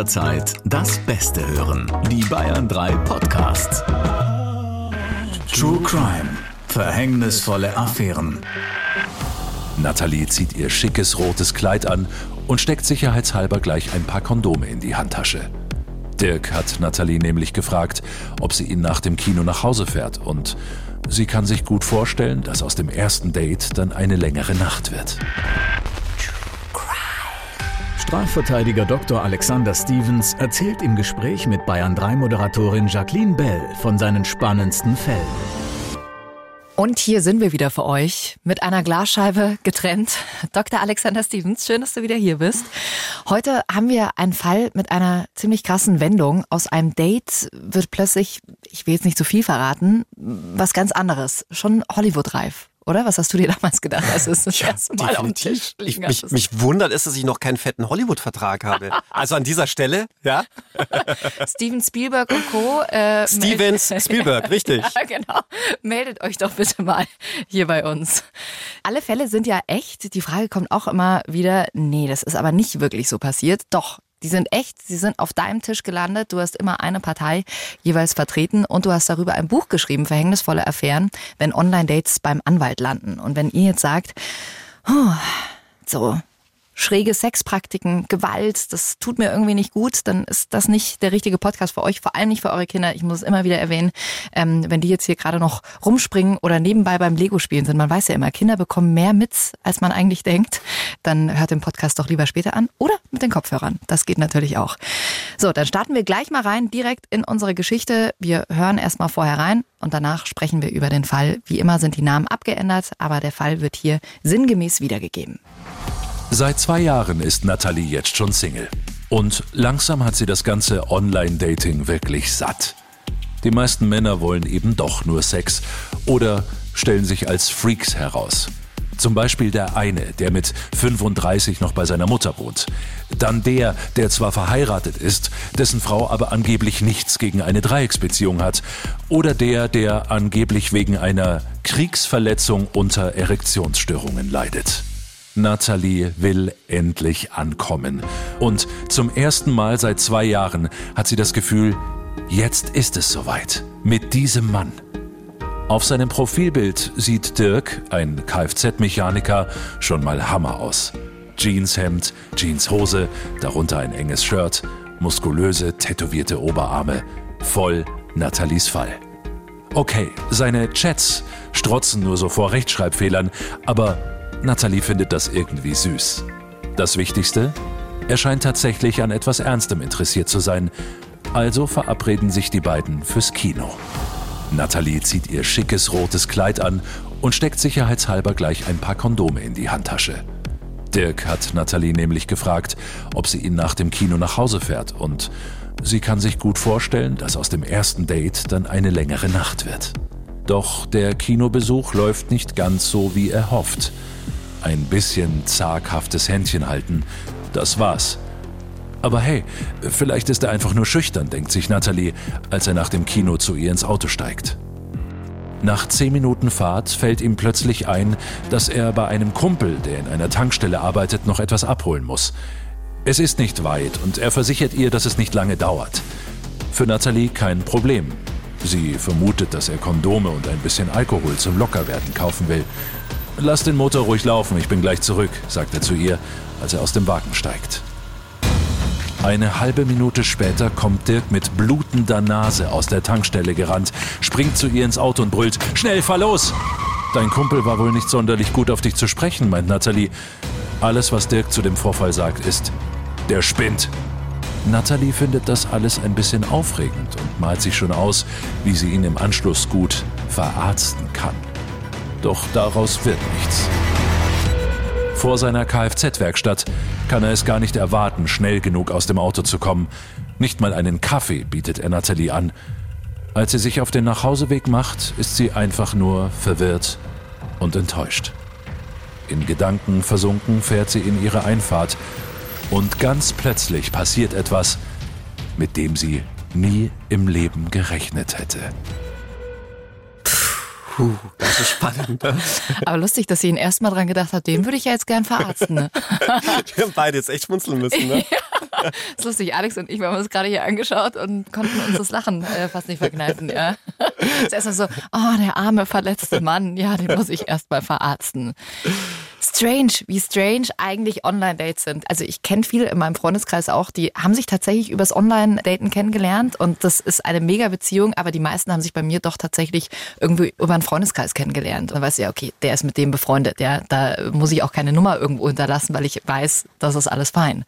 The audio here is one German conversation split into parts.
jederzeit das Beste hören. Die Bayern 3 Podcasts. True Crime. Verhängnisvolle Affären. Nathalie zieht ihr schickes rotes Kleid an und steckt sicherheitshalber gleich ein paar Kondome in die Handtasche. Dirk hat Nathalie nämlich gefragt, ob sie ihn nach dem Kino nach Hause fährt und sie kann sich gut vorstellen, dass aus dem ersten Date dann eine längere Nacht wird. Strafverteidiger Dr. Alexander Stevens erzählt im Gespräch mit Bayern 3 Moderatorin Jacqueline Bell von seinen spannendsten Fällen. Und hier sind wir wieder für euch mit einer Glasscheibe getrennt. Dr. Alexander Stevens, schön, dass du wieder hier bist. Heute haben wir einen Fall mit einer ziemlich krassen Wendung. Aus einem Date wird plötzlich, ich will jetzt nicht zu viel verraten, was ganz anderes. Schon Hollywood-reif oder? Was hast du dir damals gedacht, als es das ja, erste Mal auf dem Tisch ich, mich, mich wundert es, dass ich noch keinen fetten Hollywood-Vertrag habe. Also an dieser Stelle, ja. Steven Spielberg und Co. Äh, Steven Spielberg, richtig. ja, genau. Meldet euch doch bitte mal hier bei uns. Alle Fälle sind ja echt. Die Frage kommt auch immer wieder, nee, das ist aber nicht wirklich so passiert. Doch, die sind echt, sie sind auf deinem Tisch gelandet. Du hast immer eine Partei jeweils vertreten und du hast darüber ein Buch geschrieben, Verhängnisvolle Affären, wenn Online-Dates beim Anwalt landen. Und wenn ihr jetzt sagt, so, schräge Sexpraktiken, Gewalt, das tut mir irgendwie nicht gut, dann ist das nicht der richtige Podcast für euch, vor allem nicht für eure Kinder. Ich muss es immer wieder erwähnen, ähm, wenn die jetzt hier gerade noch rumspringen oder nebenbei beim Lego-Spielen sind. Man weiß ja immer, Kinder bekommen mehr mit, als man eigentlich denkt. Dann hört den Podcast doch lieber später an oder mit den Kopfhörern. Das geht natürlich auch. So, dann starten wir gleich mal rein, direkt in unsere Geschichte. Wir hören erstmal vorher rein und danach sprechen wir über den Fall. Wie immer sind die Namen abgeändert, aber der Fall wird hier sinngemäß wiedergegeben. Seit zwei Jahren ist Nathalie jetzt schon Single. Und langsam hat sie das ganze Online-Dating wirklich satt. Die meisten Männer wollen eben doch nur Sex oder stellen sich als Freaks heraus. Zum Beispiel der eine, der mit 35 noch bei seiner Mutter wohnt. Dann der, der zwar verheiratet ist, dessen Frau aber angeblich nichts gegen eine Dreiecksbeziehung hat. Oder der, der angeblich wegen einer Kriegsverletzung unter Erektionsstörungen leidet. Nathalie will endlich ankommen. Und zum ersten Mal seit zwei Jahren hat sie das Gefühl, jetzt ist es soweit. Mit diesem Mann. Auf seinem Profilbild sieht Dirk, ein Kfz-Mechaniker, schon mal Hammer aus. Jeanshemd, Jeanshose, darunter ein enges Shirt, muskulöse, tätowierte Oberarme. Voll Nathalies Fall. Okay, seine Chats strotzen nur so vor Rechtschreibfehlern, aber Natalie findet das irgendwie süß. Das Wichtigste? Er scheint tatsächlich an etwas Ernstem interessiert zu sein. Also verabreden sich die beiden fürs Kino. Natalie zieht ihr schickes rotes Kleid an und steckt sicherheitshalber gleich ein paar Kondome in die Handtasche. Dirk hat Natalie nämlich gefragt, ob sie ihn nach dem Kino nach Hause fährt und sie kann sich gut vorstellen, dass aus dem ersten Date dann eine längere Nacht wird. Doch der Kinobesuch läuft nicht ganz so, wie er hofft. Ein bisschen zaghaftes Händchen halten, das war's. Aber hey, vielleicht ist er einfach nur schüchtern, denkt sich Natalie, als er nach dem Kino zu ihr ins Auto steigt. Nach zehn Minuten Fahrt fällt ihm plötzlich ein, dass er bei einem Kumpel, der in einer Tankstelle arbeitet, noch etwas abholen muss. Es ist nicht weit und er versichert ihr, dass es nicht lange dauert. Für Natalie kein Problem. Sie vermutet, dass er Kondome und ein bisschen Alkohol zum Lockerwerden kaufen will. Lass den Motor ruhig laufen, ich bin gleich zurück, sagt er zu ihr, als er aus dem Wagen steigt. Eine halbe Minute später kommt Dirk mit blutender Nase aus der Tankstelle gerannt, springt zu ihr ins Auto und brüllt: Schnell, fahr los! Dein Kumpel war wohl nicht sonderlich gut auf dich zu sprechen, meint Natalie. Alles, was Dirk zu dem Vorfall sagt, ist: Der spinnt. Natalie findet das alles ein bisschen aufregend und malt sich schon aus, wie sie ihn im Anschluss gut verarzten kann. Doch daraus wird nichts. Vor seiner Kfz-Werkstatt kann er es gar nicht erwarten, schnell genug aus dem Auto zu kommen. Nicht mal einen Kaffee bietet er Natalie an. Als sie sich auf den Nachhauseweg macht, ist sie einfach nur verwirrt und enttäuscht. In Gedanken versunken fährt sie in ihre Einfahrt und ganz plötzlich passiert etwas, mit dem sie nie im Leben gerechnet hätte. Puh, das ist spannend. Ne? Aber lustig, dass sie ihn erstmal dran gedacht hat, den würde ich ja jetzt gern verarzten. Ne? Wir haben beide jetzt echt schmunzeln müssen, ne? das ist lustig, Alex und ich, wir haben uns gerade hier angeschaut und konnten uns das Lachen äh, fast nicht verkneifen. Ja. Zuerst mal so, oh, der arme, verletzte Mann, ja, den muss ich erst mal verarzten. Strange, wie strange eigentlich Online-Dates sind. Also ich kenne viele in meinem Freundeskreis auch, die haben sich tatsächlich übers Online-Daten kennengelernt und das ist eine mega Beziehung, aber die meisten haben sich bei mir doch tatsächlich irgendwie über einen Freundeskreis kennengelernt. Und du ja, okay, der ist mit dem befreundet, ja, da muss ich auch keine Nummer irgendwo hinterlassen, weil ich weiß, das ist alles fein.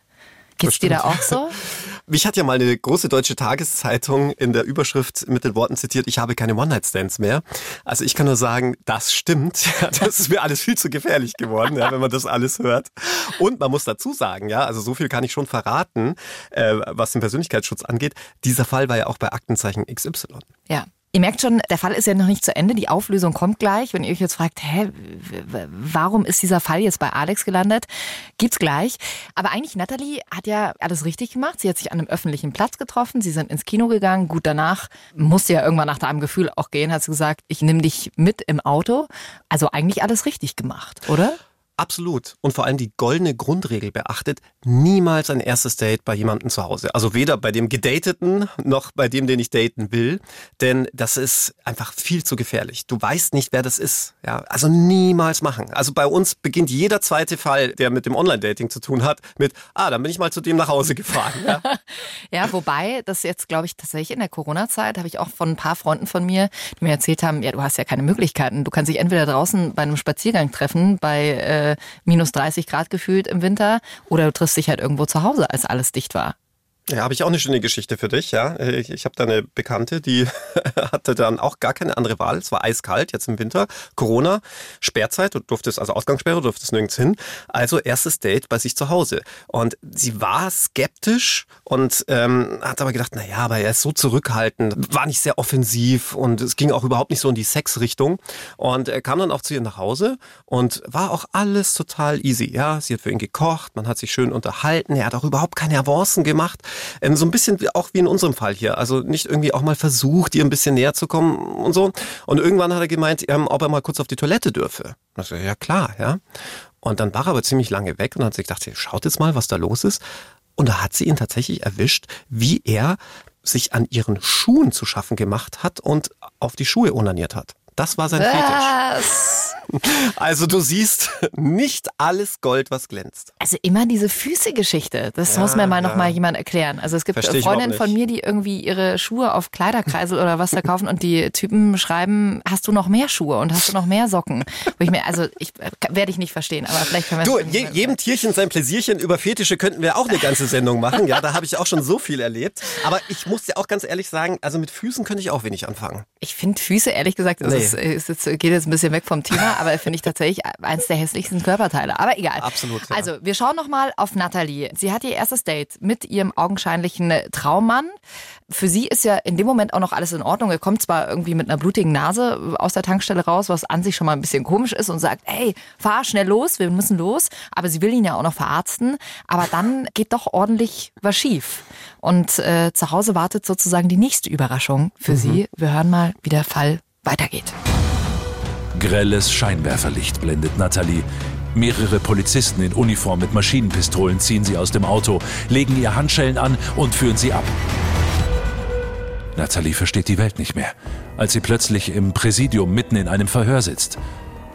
Geht's dir da auch so? Mich hat ja mal eine große deutsche Tageszeitung in der Überschrift mit den Worten zitiert, ich habe keine One-Night-Stands mehr. Also ich kann nur sagen, das stimmt. Das ist mir alles viel zu gefährlich geworden, ja, wenn man das alles hört. Und man muss dazu sagen, ja, also so viel kann ich schon verraten, äh, was den Persönlichkeitsschutz angeht. Dieser Fall war ja auch bei Aktenzeichen XY. Ja. Ihr merkt schon, der Fall ist ja noch nicht zu Ende. Die Auflösung kommt gleich. Wenn ihr euch jetzt fragt, hä, warum ist dieser Fall jetzt bei Alex gelandet? Gibt's gleich. Aber eigentlich, Natalie hat ja alles richtig gemacht. Sie hat sich an einem öffentlichen Platz getroffen. Sie sind ins Kino gegangen. Gut, danach musste ja irgendwann nach deinem Gefühl auch gehen. Hat sie gesagt, ich nehme dich mit im Auto. Also eigentlich alles richtig gemacht, oder? Absolut. Und vor allem die goldene Grundregel beachtet, niemals ein erstes Date bei jemandem zu Hause. Also weder bei dem Gedateten noch bei dem, den ich daten will. Denn das ist einfach viel zu gefährlich. Du weißt nicht, wer das ist. Ja, also niemals machen. Also bei uns beginnt jeder zweite Fall, der mit dem Online-Dating zu tun hat, mit, ah, dann bin ich mal zu dem nach Hause gefahren. Ja, ja wobei das jetzt, glaube ich, tatsächlich in der Corona-Zeit habe ich auch von ein paar Freunden von mir, die mir erzählt haben, ja, du hast ja keine Möglichkeiten. Du kannst dich entweder draußen bei einem Spaziergang treffen, bei äh, minus 30 Grad gefühlt im Winter oder du triffst dich halt irgendwo zu Hause, als alles dicht war. Ja, habe ich auch eine schöne Geschichte für dich. Ja, ich, ich habe da eine Bekannte, die hatte dann auch gar keine andere Wahl. Es war eiskalt jetzt im Winter, Corona, Sperrzeit. Du durftest also Ausgangssperre, du durftest nirgends hin. Also erstes Date bei sich zu Hause. Und sie war skeptisch und ähm, hat aber gedacht, na ja, aber er ist so zurückhaltend, war nicht sehr offensiv und es ging auch überhaupt nicht so in die Sexrichtung. Und er kam dann auch zu ihr nach Hause und war auch alles total easy. Ja, sie hat für ihn gekocht, man hat sich schön unterhalten. Er hat auch überhaupt keine Avancen gemacht. Ähm, so ein bisschen auch wie in unserem Fall hier. Also nicht irgendwie auch mal versucht, ihr ein bisschen näher zu kommen und so. Und irgendwann hat er gemeint, ähm, ob er mal kurz auf die Toilette dürfe. Also, ja klar, ja. Und dann war er aber ziemlich lange weg und hat sich gedacht, schaut jetzt mal, was da los ist. Und da hat sie ihn tatsächlich erwischt, wie er sich an ihren Schuhen zu schaffen gemacht hat und auf die Schuhe onaniert hat. Das war sein was? Fetisch. Also du siehst nicht alles Gold, was glänzt. Also immer diese Füße-Geschichte. Das ja, muss mir mal ja. noch mal jemand erklären. Also es gibt Freundinnen von mir, die irgendwie ihre Schuhe auf Kleiderkreisel oder was verkaufen und die Typen schreiben, hast du noch mehr Schuhe und hast du noch mehr Socken? Wo ich mir, also ich werde ich nicht verstehen, aber vielleicht können wir Du, je, jedem Tierchen sein Pläsierchen über Fetische könnten wir auch eine ganze Sendung machen. Ja, da habe ich auch schon so viel erlebt. Aber ich muss dir auch ganz ehrlich sagen, also mit Füßen könnte ich auch wenig anfangen. Ich finde Füße ehrlich gesagt, nee. Ist, ist jetzt, geht jetzt ein bisschen weg vom Thema, aber finde ich tatsächlich eins der hässlichsten Körperteile. Aber egal. Absolut. Ja. Also, wir schauen nochmal auf Nathalie. Sie hat ihr erstes Date mit ihrem augenscheinlichen Traummann. Für sie ist ja in dem Moment auch noch alles in Ordnung. Er kommt zwar irgendwie mit einer blutigen Nase aus der Tankstelle raus, was an sich schon mal ein bisschen komisch ist und sagt, ey, fahr schnell los, wir müssen los. Aber sie will ihn ja auch noch verarzten. Aber dann geht doch ordentlich was schief. Und äh, zu Hause wartet sozusagen die nächste Überraschung für mhm. sie. Wir hören mal, wie der Fall weitergeht. Grelles Scheinwerferlicht blendet Nathalie. Mehrere Polizisten in Uniform mit Maschinenpistolen ziehen sie aus dem Auto, legen ihr Handschellen an und führen sie ab. Nathalie versteht die Welt nicht mehr, als sie plötzlich im Präsidium mitten in einem Verhör sitzt.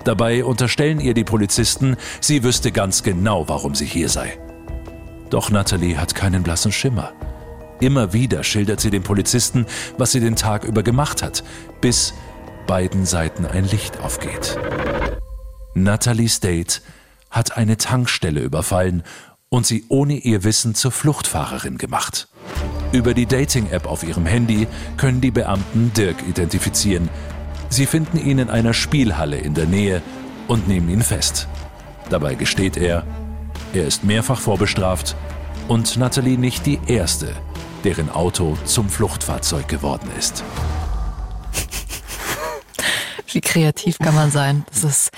Dabei unterstellen ihr die Polizisten, sie wüsste ganz genau, warum sie hier sei. Doch Nathalie hat keinen blassen Schimmer. Immer wieder schildert sie den Polizisten, was sie den Tag über gemacht hat, bis beiden Seiten ein Licht aufgeht. Natalie State hat eine Tankstelle überfallen und sie ohne ihr Wissen zur Fluchtfahrerin gemacht. Über die Dating-App auf ihrem Handy können die Beamten Dirk identifizieren. Sie finden ihn in einer Spielhalle in der Nähe und nehmen ihn fest. Dabei gesteht er, er ist mehrfach vorbestraft und Natalie nicht die erste, deren Auto zum Fluchtfahrzeug geworden ist. Wie kreativ kann man sein? Das ist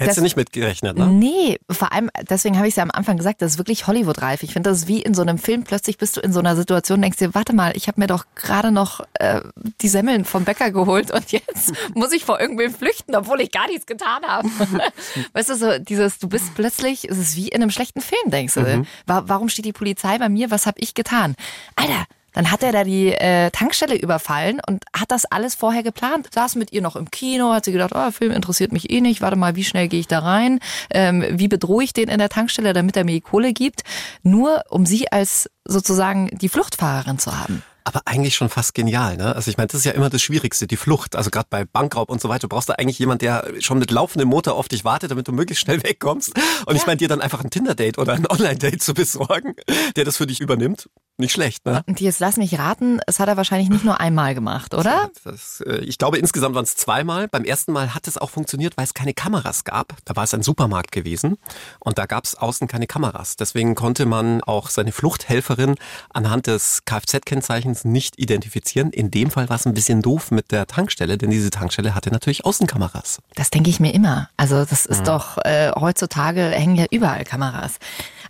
Hättest du nicht mitgerechnet, ne? Nee, vor allem, deswegen habe ich es ja am Anfang gesagt, das ist wirklich Hollywood-reif. Ich finde, das ist wie in so einem Film, plötzlich bist du in so einer Situation, denkst dir, warte mal, ich habe mir doch gerade noch äh, die Semmeln vom Bäcker geholt und jetzt muss ich vor irgendwem flüchten, obwohl ich gar nichts getan habe. weißt du, so dieses, du bist plötzlich, es ist wie in einem schlechten Film, denkst du. Mhm. Warum steht die Polizei bei mir? Was habe ich getan? Alter, dann hat er da die äh, Tankstelle überfallen und hat das alles vorher geplant. Saß mit ihr noch im Kino, hat sie gedacht, oh, Film interessiert mich eh nicht, warte mal, wie schnell gehe ich da rein? Ähm, wie bedrohe ich den in der Tankstelle, damit er mir die Kohle gibt? Nur um sie als sozusagen die Fluchtfahrerin zu haben. Aber eigentlich schon fast genial, ne? Also ich meine, das ist ja immer das Schwierigste, die Flucht. Also gerade bei Bankraub und so weiter, du brauchst da eigentlich jemand, der schon mit laufendem Motor auf dich wartet, damit du möglichst schnell wegkommst. Und ja. ich meine, dir dann einfach ein Tinder-Date oder ein Online-Date zu besorgen, der das für dich übernimmt. Nicht schlecht, ne? Und jetzt lass mich raten, es hat er wahrscheinlich nicht nur einmal gemacht, oder? Das, äh, ich glaube, insgesamt waren es zweimal. Beim ersten Mal hat es auch funktioniert, weil es keine Kameras gab. Da war es ein Supermarkt gewesen und da gab es außen keine Kameras. Deswegen konnte man auch seine Fluchthelferin anhand des Kfz-Kennzeichens nicht identifizieren. In dem Fall war es ein bisschen doof mit der Tankstelle, denn diese Tankstelle hatte natürlich Außenkameras. Das denke ich mir immer. Also das ist mhm. doch, äh, heutzutage hängen ja überall Kameras.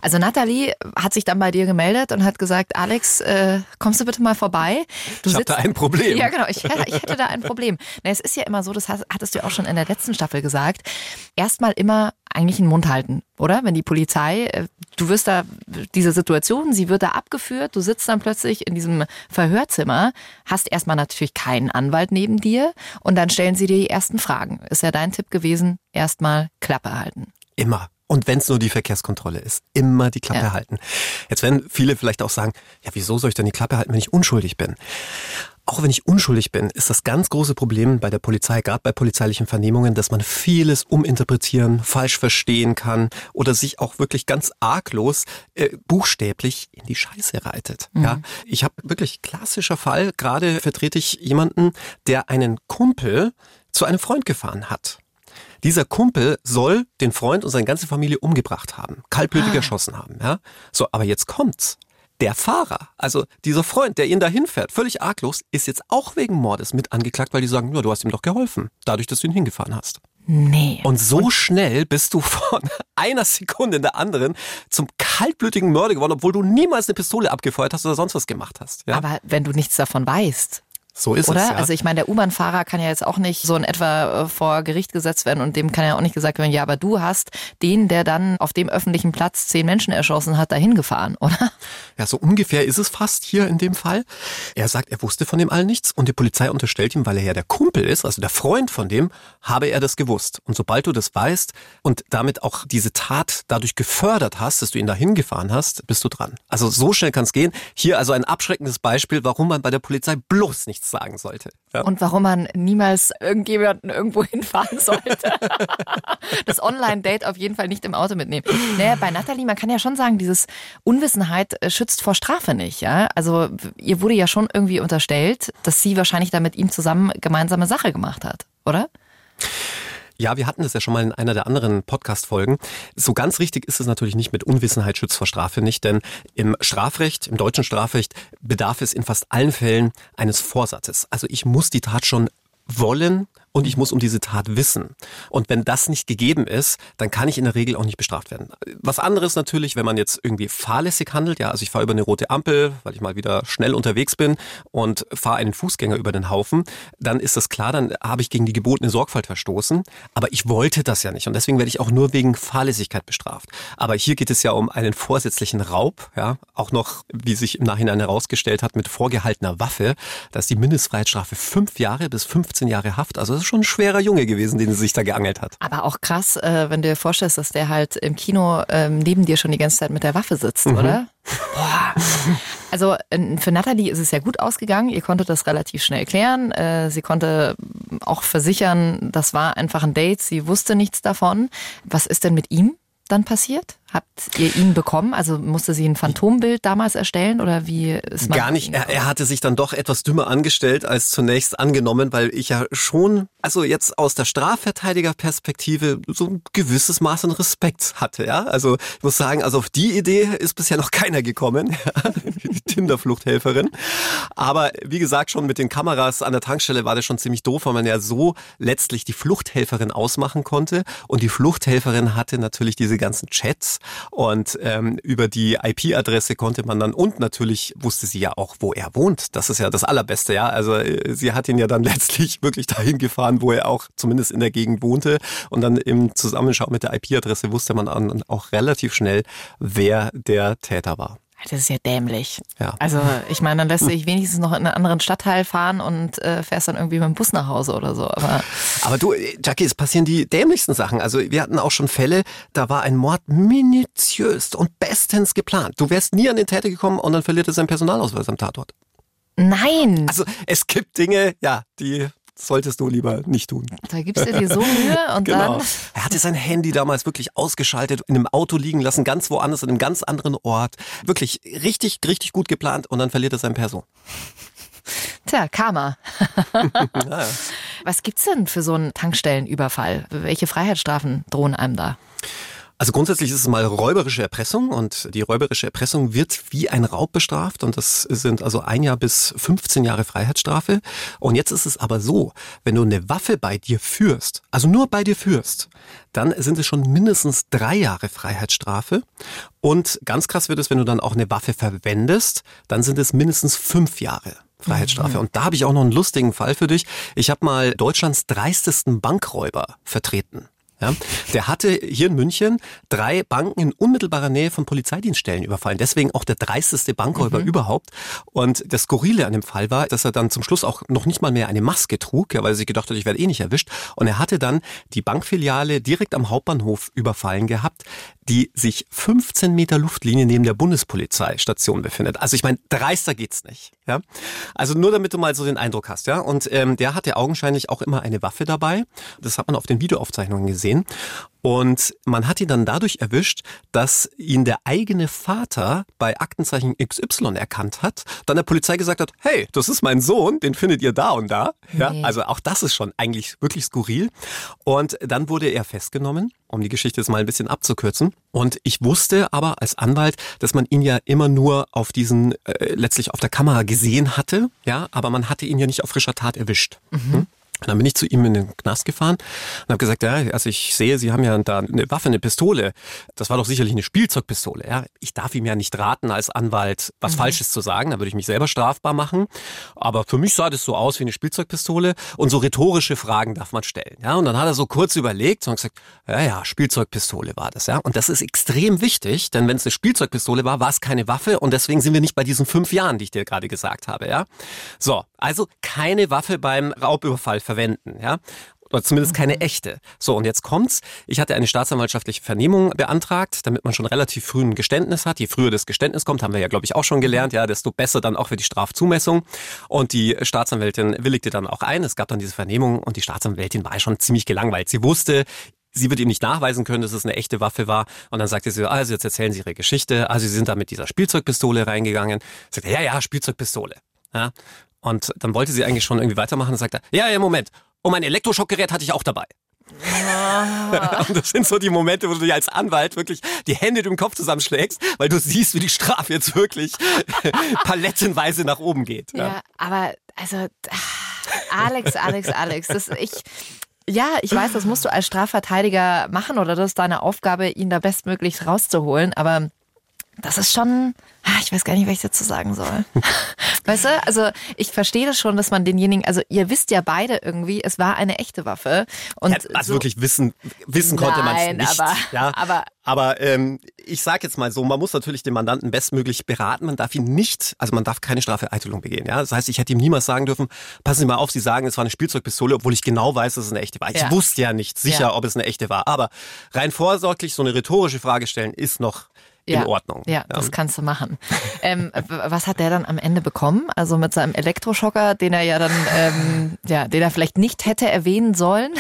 Also Nathalie hat sich dann bei dir gemeldet und hat gesagt, Alex, äh, kommst du bitte mal vorbei? Du ich habe da ein Problem. Ja, genau, ich, ich hätte da ein Problem. Na, es ist ja immer so, das hattest du auch schon in der letzten Staffel gesagt, erstmal immer eigentlich den Mund halten, oder? Wenn die Polizei, äh, du wirst da, diese Situation, sie wird da abgeführt, du sitzt dann plötzlich in diesem Verhörzimmer, hast erstmal natürlich keinen Anwalt neben dir und dann stellen sie dir die ersten Fragen. Ist ja dein Tipp gewesen, erstmal Klappe halten. Immer. Und wenn es nur die Verkehrskontrolle ist, immer die Klappe ja. halten. Jetzt werden viele vielleicht auch sagen, ja, wieso soll ich denn die Klappe halten, wenn ich unschuldig bin? Auch wenn ich unschuldig bin, ist das ganz große Problem bei der Polizei, gerade bei polizeilichen Vernehmungen, dass man vieles uminterpretieren, falsch verstehen kann oder sich auch wirklich ganz arglos äh, buchstäblich in die Scheiße reitet. Mhm. Ja, ich habe wirklich klassischer Fall. Gerade vertrete ich jemanden, der einen Kumpel zu einem Freund gefahren hat. Dieser Kumpel soll den Freund und seine ganze Familie umgebracht haben, kaltblütig ah. erschossen haben. Ja? So, aber jetzt kommt's. Der Fahrer, also dieser Freund, der ihn dahin fährt, völlig arglos, ist jetzt auch wegen Mordes mit angeklagt, weil die sagen, ja, du hast ihm doch geholfen, dadurch, dass du ihn hingefahren hast. Nee. Und so und schnell bist du von einer Sekunde in der anderen zum kaltblütigen Mörder geworden, obwohl du niemals eine Pistole abgefeuert hast oder sonst was gemacht hast. Ja? Aber wenn du nichts davon weißt. So ist Oder? es. Ja. Also ich meine, der U-Bahn-Fahrer kann ja jetzt auch nicht so in etwa äh, vor Gericht gesetzt werden und dem kann ja auch nicht gesagt werden, ja, aber du hast den, der dann auf dem öffentlichen Platz zehn Menschen erschossen hat, dahin gefahren, oder? Ja, so ungefähr ist es fast hier in dem Fall. Er sagt, er wusste von dem allen nichts und die Polizei unterstellt ihm, weil er ja der Kumpel ist, also der Freund von dem, habe er das gewusst. Und sobald du das weißt und damit auch diese Tat dadurch gefördert hast, dass du ihn dahin gefahren hast, bist du dran. Also so schnell kann es gehen. Hier also ein abschreckendes Beispiel, warum man bei der Polizei bloß nichts sagen sollte. Ja. Und warum man niemals irgendjemanden irgendwo hinfahren sollte. das Online-Date auf jeden Fall nicht im Auto mitnehmen. Naja, bei Nathalie, man kann ja schon sagen, dieses Unwissenheit äh, schützt vor Strafe nicht. Ja? Also ihr wurde ja schon irgendwie unterstellt, dass sie wahrscheinlich da mit ihm zusammen gemeinsame Sache gemacht hat, oder? Ja, wir hatten das ja schon mal in einer der anderen Podcast-Folgen. So ganz richtig ist es natürlich nicht mit Unwissenheit schützt vor Strafe nicht, denn im Strafrecht, im deutschen Strafrecht bedarf es in fast allen Fällen eines Vorsatzes. Also ich muss die Tat schon wollen und ich muss um diese Tat wissen. Und wenn das nicht gegeben ist, dann kann ich in der Regel auch nicht bestraft werden. Was anderes natürlich, wenn man jetzt irgendwie fahrlässig handelt, ja, also ich fahre über eine rote Ampel, weil ich mal wieder schnell unterwegs bin und fahre einen Fußgänger über den Haufen, dann ist das klar, dann habe ich gegen die gebotene Sorgfalt verstoßen. Aber ich wollte das ja nicht und deswegen werde ich auch nur wegen Fahrlässigkeit bestraft. Aber hier geht es ja um einen vorsätzlichen Raub, ja, auch noch, wie sich im Nachhinein herausgestellt hat, mit vorgehaltener Waffe. Da ist die Mindestfreiheitsstrafe fünf Jahre bis 15 Jahre Haft. Also ist schon ein schwerer Junge gewesen, den sie sich da geangelt hat. Aber auch krass, äh, wenn du dir vorstellst, dass der halt im Kino ähm, neben dir schon die ganze Zeit mit der Waffe sitzt, mhm. oder? Boah. Also für Natalie ist es ja gut ausgegangen. Ihr konntet das relativ schnell klären. Äh, sie konnte auch versichern, das war einfach ein Date. Sie wusste nichts davon. Was ist denn mit ihm dann passiert? Habt ihr ihn bekommen? Also musste sie ein Phantombild damals erstellen oder wie ist man? Gar nicht. Er, er, hatte sich dann doch etwas dümmer angestellt als zunächst angenommen, weil ich ja schon, also jetzt aus der Strafverteidigerperspektive so ein gewisses Maß an Respekt hatte. Ja, also ich muss sagen, also auf die Idee ist bisher noch keiner gekommen, die Tinder-Fluchthelferin. Aber wie gesagt, schon mit den Kameras an der Tankstelle war das schon ziemlich doof, weil man ja so letztlich die Fluchthelferin ausmachen konnte. Und die Fluchthelferin hatte natürlich diese ganzen Chats und ähm, über die IP-Adresse konnte man dann und natürlich wusste sie ja auch, wo er wohnt. Das ist ja das Allerbeste, ja. Also äh, sie hat ihn ja dann letztlich wirklich dahin gefahren, wo er auch zumindest in der Gegend wohnte. Und dann im Zusammenschau mit der IP-Adresse wusste man auch relativ schnell, wer der Täter war. Das ist ja dämlich. Ja. Also ich meine, dann lässt du dich wenigstens noch in einen anderen Stadtteil fahren und äh, fährst dann irgendwie mit dem Bus nach Hause oder so. Aber, Aber du, Jackie, es passieren die dämlichsten Sachen. Also wir hatten auch schon Fälle, da war ein Mord minutiös und bestens geplant. Du wärst nie an den Täter gekommen und dann verliert er seinen Personalausweis am Tatort. nein, Also es gibt Dinge, ja, die solltest du lieber nicht tun. da gibst du dir so Mühe und Genau. dann... Er hatte sein Handy damals wirklich ausgeschaltet, in einem Auto liegen lassen, ganz woanders, in einem ganz anderen Ort. Wirklich richtig, richtig gut geplant und dann verliert er sein Perso. Tja, Karma. Ja. Was gibt's denn für so einen Tankstellenüberfall? Welche Freiheitsstrafen drohen einem da? Also grundsätzlich ist es mal räuberische Erpressung und die räuberische Erpressung wird wie ein Raub bestraft und das sind also ein Jahr bis 15 Jahre Freiheitsstrafe. Und jetzt ist es aber so, wenn du eine Waffe bei dir führst, also nur bei dir führst, dann sind es schon mindestens drei Jahre Freiheitsstrafe. Und ganz krass wird es, wenn du dann auch eine Waffe verwendest, dann sind es mindestens fünf Jahre. Freiheitsstrafe. Und da habe ich auch noch einen lustigen Fall für dich. Ich habe mal Deutschlands dreistesten Bankräuber vertreten. Ja, der hatte hier in München drei Banken in unmittelbarer Nähe von Polizeidienststellen überfallen. Deswegen auch der dreisteste Bankräuber überhaupt. Und das Skurrile an dem Fall war, dass er dann zum Schluss auch noch nicht mal mehr eine Maske trug, ja, weil er sich gedacht hat, ich werde eh nicht erwischt. Und er hatte dann die Bankfiliale direkt am Hauptbahnhof überfallen gehabt, die sich 15 Meter Luftlinie neben der Bundespolizeistation befindet. Also ich meine, dreister geht's nicht. Ja? Also nur damit du mal so den Eindruck hast. ja. Und ähm, der hatte augenscheinlich auch immer eine Waffe dabei. Das hat man auf den Videoaufzeichnungen gesehen. Und man hat ihn dann dadurch erwischt, dass ihn der eigene Vater bei Aktenzeichen XY erkannt hat, dann der Polizei gesagt hat, hey, das ist mein Sohn, den findet ihr da und da. Ja, Nee. also auch das ist schon eigentlich wirklich skurril. Und dann wurde er festgenommen, um die Geschichte jetzt mal ein bisschen abzukürzen. Und ich wusste aber als Anwalt, dass man ihn ja immer nur auf diesen, äh, letztlich auf der Kamera gesehen hatte, ja, aber man hatte ihn ja nicht auf frischer Tat erwischt. Hm? Und dann bin ich zu ihm in den Knast gefahren und habe gesagt, ja, also ich sehe, Sie haben ja da eine Waffe, eine Pistole. Das war doch sicherlich eine Spielzeugpistole. Ja, ich darf ihm ja nicht raten, als Anwalt was Falsches zu sagen. Da würde ich mich selber strafbar machen. Aber für mich sah das so aus wie eine Spielzeugpistole. Und so rhetorische Fragen darf man stellen. Ja, und dann hat er so kurz überlegt und gesagt, ja, ja, Spielzeugpistole war das. Ja, und das ist extrem wichtig, denn wenn es eine Spielzeugpistole war, war es keine Waffe und deswegen sind wir nicht bei diesen fünf Jahren, die ich dir gerade gesagt habe. Ja, so, also keine Waffe beim Raubüberfall verwenden, ja. Oder zumindest keine echte. So, und jetzt kommt's. Ich hatte eine staatsanwaltschaftliche Vernehmung beantragt, damit man schon relativ früh ein Geständnis hat. Je früher das Geständnis kommt, haben wir ja, glaube ich, auch schon gelernt, ja, desto besser dann auch für die Strafzumessung. Und die Staatsanwältin willigte dann auch ein. Es gab dann diese Vernehmung und die Staatsanwältin war schon ziemlich gelangweilt. Sie wusste, Sie wird ihm nicht nachweisen können, dass es eine echte Waffe war. Und dann sagte sie, also jetzt erzählen Sie Ihre Geschichte. Also Sie sind da mit dieser Spielzeugpistole reingegangen. Sagte, ja, ja, Spielzeugpistole. Ja. Und dann wollte sie eigentlich schon irgendwie weitermachen und sagte, ja, ja, Moment. Und mein Elektroschockgerät hatte ich auch dabei. und das sind so die Momente, wo du dir als Anwalt wirklich die Hände im Kopf zusammenschlägst, weil du siehst, wie die Strafe jetzt wirklich palettenweise nach oben geht. Ja, aber also ah, Alex, Alex, Alex, das ich ja, ich weiß, das musst du als Strafverteidiger machen oder das ist deine Aufgabe, ihn da bestmöglich rauszuholen, aber das ist schon, ah, ich weiß gar nicht, was ich dazu sagen soll. Weißt du, also ich verstehe das schon, dass man denjenigen, also ihr wisst ja beide irgendwie, es war eine echte Waffe. Und Ja, also so, wirklich wissen, wissen konnte man es nicht. aber- ja, aber- aber ähm, ich sage jetzt mal so, man muss natürlich den Mandanten bestmöglich beraten. Man darf ihn nicht, also man darf keine Strafvereitelung begehen. Ja, das heißt, ich hätte ihm niemals sagen dürfen: Passen Sie mal auf, Sie sagen, es war eine Spielzeugpistole, obwohl ich genau weiß, dass es eine echte war. Ich Ja. wusste ja nicht sicher, ob es eine echte war. Aber rein vorsorglich so eine rhetorische Frage stellen ist noch in Ordnung. Ja, das kannst du machen. ähm, was hat der dann am Ende bekommen? Also mit seinem Elektroschocker, den er ja dann, ähm, ja, den er vielleicht nicht hätte erwähnen sollen.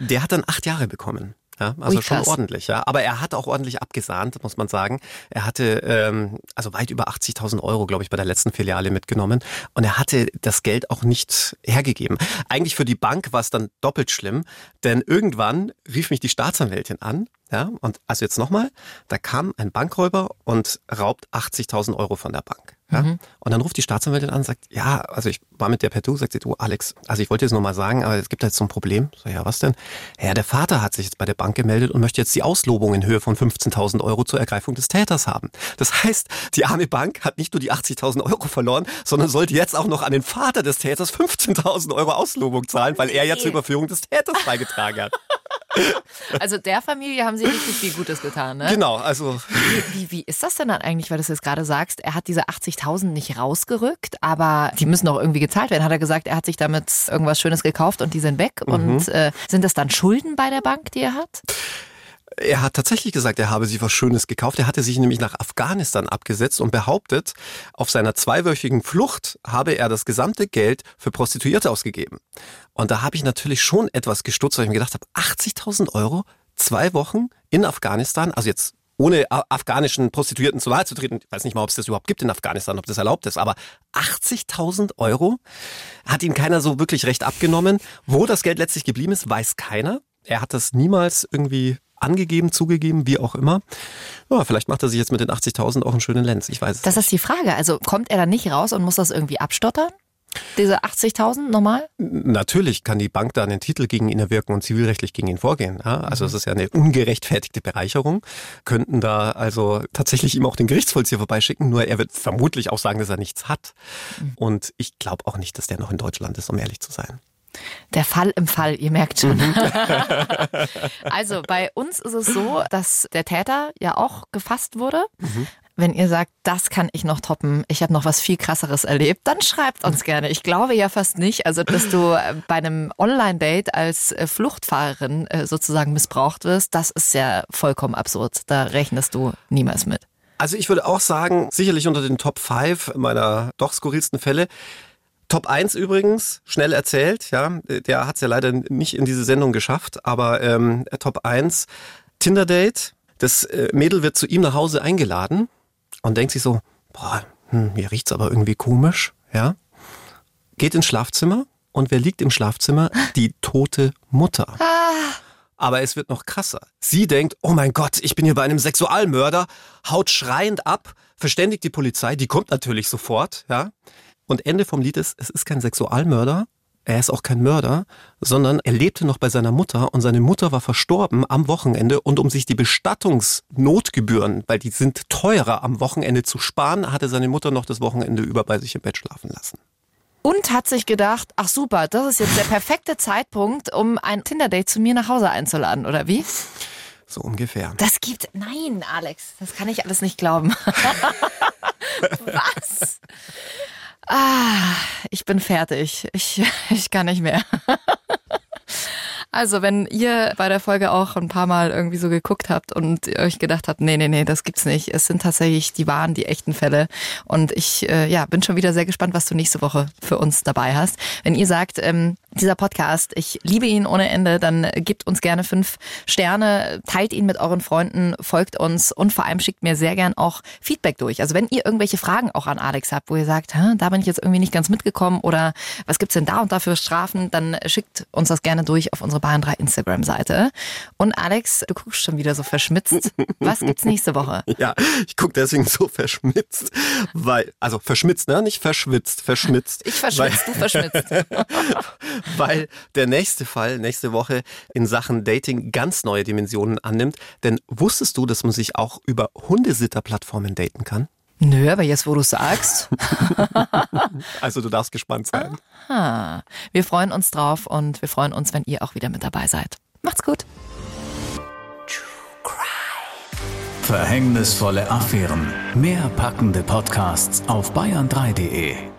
Der hat dann acht Jahre bekommen. Ja, also Ui, schon ordentlich, ja. Aber er hat auch ordentlich abgesahnt, muss man sagen. Er hatte ähm, also weit über 80.000 Euro, glaube ich, bei der letzten Filiale mitgenommen. Und er hatte das Geld auch nicht hergegeben. Eigentlich für die Bank war es dann doppelt schlimm, denn irgendwann rief mich die Staatsanwältin an. Ja, und also jetzt nochmal, da kam ein Bankräuber und raubt 80.000 Euro von der Bank. Ja? Mhm. Und dann ruft die Staatsanwältin an und sagt, ja, also ich war mit der per Du, sagt sie, du Alex, also ich wollte jetzt nur mal sagen, aber es gibt jetzt so ein Problem. So, ja, was denn? Ja, der Vater hat sich jetzt bei der Bank gemeldet und möchte jetzt die Auslobung in Höhe von 15.000 Euro zur Ergreifung des Täters haben. Das heißt, die arme Bank hat nicht nur die 80.000 Euro verloren, sondern sollte jetzt auch noch an den Vater des Täters 15.000 Euro Auslobung zahlen, weil er ja zur Überführung des Täters beigetragen hat. Also der Familie haben sie richtig viel Gutes getan, ne? Genau, also. Wie, wie, wie ist das denn dann eigentlich, weil du es jetzt gerade sagst, er hat diese 80.000 nicht rausgerückt, aber die müssen doch irgendwie gezahlt werden. Hat er gesagt, er hat sich damit irgendwas Schönes gekauft und die sind weg? Mhm. Und äh, sind das dann Schulden bei der Bank, die er hat? Er hat tatsächlich gesagt, er habe sich was Schönes gekauft. Er hatte sich nämlich nach Afghanistan abgesetzt und behauptet, auf seiner zweiwöchigen Flucht habe er das gesamte Geld für Prostituierte ausgegeben. Und da habe ich natürlich schon etwas gestutzt, weil ich mir gedacht habe, 80.000 Euro, zwei Wochen in Afghanistan, also jetzt ohne afghanischen Prostituierten zu nahe zu treten, ich weiß nicht mal, ob es das überhaupt gibt in Afghanistan, ob das erlaubt ist, aber 80.000 Euro hat ihm keiner so wirklich recht abgenommen. Wo das Geld letztlich geblieben ist, weiß keiner. Er hat das niemals irgendwie angegeben, zugegeben, wie auch immer. Ja, vielleicht macht er sich jetzt mit den 80.000 auch einen schönen Lenz. Ich weiß es Das nicht. ist die Frage. Also kommt er da nicht raus und muss das irgendwie abstottern? Diese 80.000 normal? Natürlich kann die Bank da einen Titel gegen ihn erwirken und zivilrechtlich gegen ihn vorgehen. Ja, also es ist ja eine ungerechtfertigte Bereicherung. Könnten da also tatsächlich ihm auch den Gerichtsvollzieher vorbeischicken, nur er wird vermutlich auch sagen, dass er nichts hat. Mhm. Und ich glaube auch nicht, dass der noch in Deutschland ist, um ehrlich zu sein. Der Fall im Fall, ihr merkt schon. Mhm. also bei uns ist es so, dass der Täter ja auch gefasst wurde. Mhm. Wenn ihr sagt, das kann ich noch toppen, ich habe noch was viel krasseres erlebt, dann schreibt uns gerne. Ich glaube ja fast nicht, also dass du äh, bei einem Online-Date als äh, Fluchtfahrerin äh, sozusagen missbraucht wirst, das ist ja vollkommen absurd. Da rechnest du niemals mit. Also ich würde auch sagen, sicherlich unter den Top 5 meiner doch skurrilsten Fälle. Top 1 übrigens, schnell erzählt, ja, der hat es ja leider nicht in diese Sendung geschafft, aber ähm, Top 1, Tinder-Date. Das äh, Mädel wird zu ihm nach Hause eingeladen und denkt sich so, boah, hm, mir riecht's aber irgendwie komisch, ja. Geht ins Schlafzimmer und wer liegt im Schlafzimmer? Die tote Mutter. Ah. Aber es wird noch krasser. Sie denkt, oh mein Gott, ich bin hier bei einem Sexualmörder, haut schreiend ab, verständigt die Polizei, die kommt natürlich sofort, ja. Und Ende vom Lied ist, es ist kein Sexualmörder, er ist auch kein Mörder, sondern er lebte noch bei seiner Mutter und seine Mutter war verstorben am Wochenende und um sich die Bestattungsnotgebühren, weil die sind teurer am Wochenende zu sparen, hatte seine Mutter noch das Wochenende über bei sich im Bett schlafen lassen. Und hat sich gedacht, ach super, das ist jetzt der perfekte Zeitpunkt, um ein Tinder-Date zu mir nach Hause einzuladen, oder wie? So ungefähr. Das gibt, nein, Alex, das kann ich alles nicht glauben. Was? Ah, ich bin fertig. Ich, ich kann nicht mehr. Also, wenn ihr bei der Folge auch ein paar Mal irgendwie so geguckt habt und euch gedacht habt, nee, nee, nee, das gibt's nicht. Es sind tatsächlich die wahren, die echten Fälle. Und ich äh, ja, bin schon wieder sehr gespannt, was du nächste Woche für uns dabei hast. Wenn ihr sagt, ähm, dieser Podcast, ich liebe ihn ohne Ende, dann gebt uns gerne fünf Sterne, teilt ihn mit euren Freunden, folgt uns und vor allem schickt mir sehr gern auch Feedback durch. Also wenn ihr irgendwelche Fragen auch an Alex habt, wo ihr sagt, da bin ich jetzt irgendwie nicht ganz mitgekommen oder was gibt's denn da und da für Strafen, dann schickt uns das gerne durch auf unsere Bayern 3 Instagram-Seite. Und Alex, du guckst schon wieder so verschmitzt. Was gibt's nächste Woche? Ja, ich guck deswegen so verschmitzt, weil, also verschmitzt, ne? Nicht verschwitzt, verschmitzt. Ich verschwitzt, du verschmitzt. weil der nächste Fall nächste Woche in Sachen Dating ganz neue Dimensionen annimmt. Denn wusstest du, dass man sich auch über Hundesitterplattformen daten kann? Nö, aber jetzt, wo du sagst. also du darfst gespannt sein. Aha. Wir freuen uns drauf und wir freuen uns, wenn ihr auch wieder mit dabei seid. Macht's gut. Verhängnisvolle Affären. Mehr packende Podcasts auf bayern3.de.